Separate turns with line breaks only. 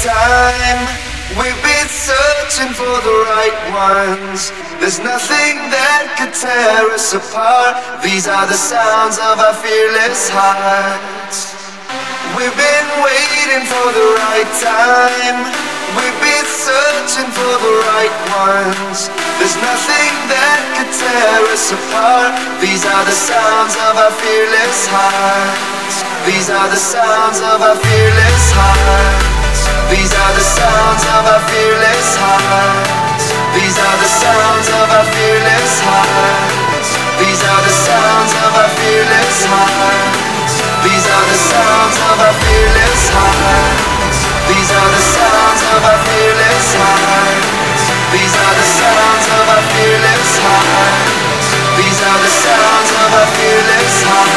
Time. We've been searching for the right ones. There's nothing that could tear us apart. These are the sounds of our fearless hearts. We've been waiting for the right time. We've been searching for the right ones. There's nothing that could tear us apart. These are the sounds of our fearless hearts. These are the sounds of our fearless hearts. These are the sounds of our fearless hearts. These are the sounds of our fearless hearts. These are the sounds of our fearless hearts. These are the sounds of our fearless hearts. These are the sounds of our fearless hearts. These are the sounds of our fearless hearts. These are the sounds of our fearless hearts.